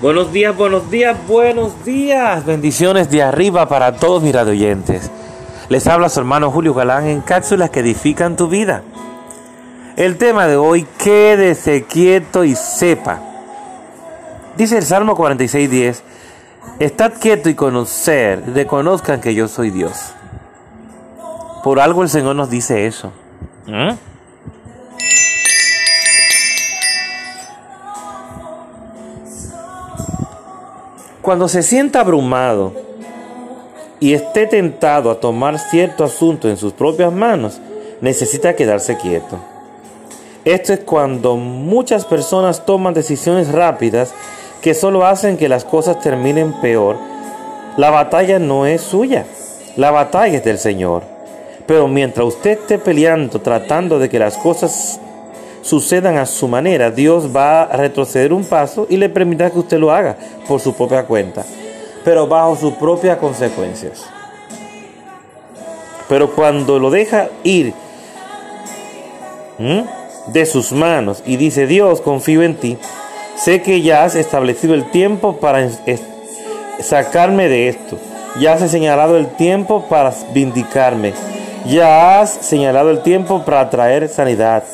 Buenos días, buenos días, buenos días. Bendiciones de arriba para todos mis radioyentes. Les habla su hermano Julio Galán en cápsulas que edifican tu vida. El tema de hoy, quédese quieto y sepa. Dice el Salmo 46.10, Estad quieto y conocer, reconozcan que yo soy Dios. Por algo el Señor nos dice eso. ¿Mm? Cuando se sienta abrumado y esté tentado a tomar cierto asunto en sus propias manos, necesita quedarse quieto. Esto es cuando muchas personas toman decisiones rápidas que solo hacen que las cosas terminen peor. La batalla no es suya, la batalla es del Señor. Pero mientras usted esté peleando, tratando de que las cosas sucedan a su manera, Dios va a retroceder un paso y le permitirá que usted lo haga por su propia cuenta, pero bajo sus propias consecuencias. Pero cuando lo deja ir de sus manos y dice, Dios, confío en ti, sé que ya has establecido el tiempo para sacarme de esto, ya has señalado el tiempo para vindicarme, ya has señalado el tiempo para traer sanidad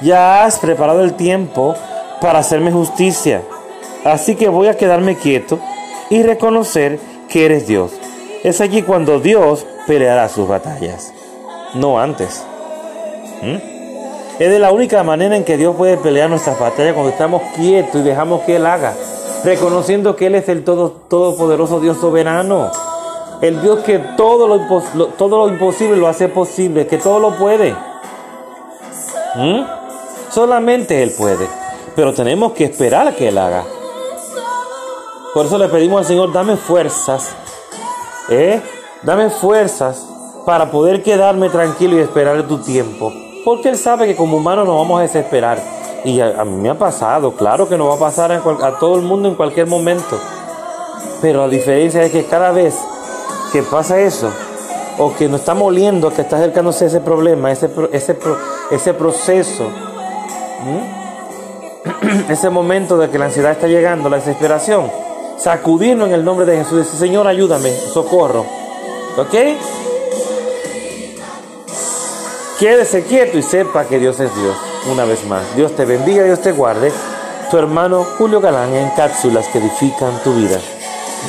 ya has preparado el tiempo para hacerme justicia. Así que voy a quedarme quieto y reconocer que eres Dios. Es allí cuando Dios peleará sus batallas, no antes. ¿Mm? Es de la única manera en que Dios puede pelear nuestras batallas cuando estamos quietos y dejamos que Él haga, reconociendo que Él es el todo, todopoderoso Dios soberano, el Dios que todo lo, todo lo imposible lo hace posible, que todo lo puede. ¿Mm? Solamente Él puede. Pero tenemos que esperar a que Él haga. Por eso le pedimos al Señor, dame fuerzas. ¿eh? Dame fuerzas para poder quedarme tranquilo y esperar tu tiempo. Porque Él sabe que como humanos nos vamos a desesperar. Y a, mí me ha pasado, claro que nos va a pasar a, todo el mundo en cualquier momento. Pero la diferencia es que cada vez que pasa eso, o que nos estamos oliendo que está acercándose ese problema, ese, ese, ese proceso ¿Mm? Ese momento de que la ansiedad está llegando, la desesperación, sacudirnos en el nombre de Jesús. Señor, ayúdame, socorro. ¿Ok? Quédese quieto y sepa que Dios es Dios. Una vez más, Dios te bendiga, Dios te guarde. Tu hermano Julio Galán en cápsulas que edifican tu vida.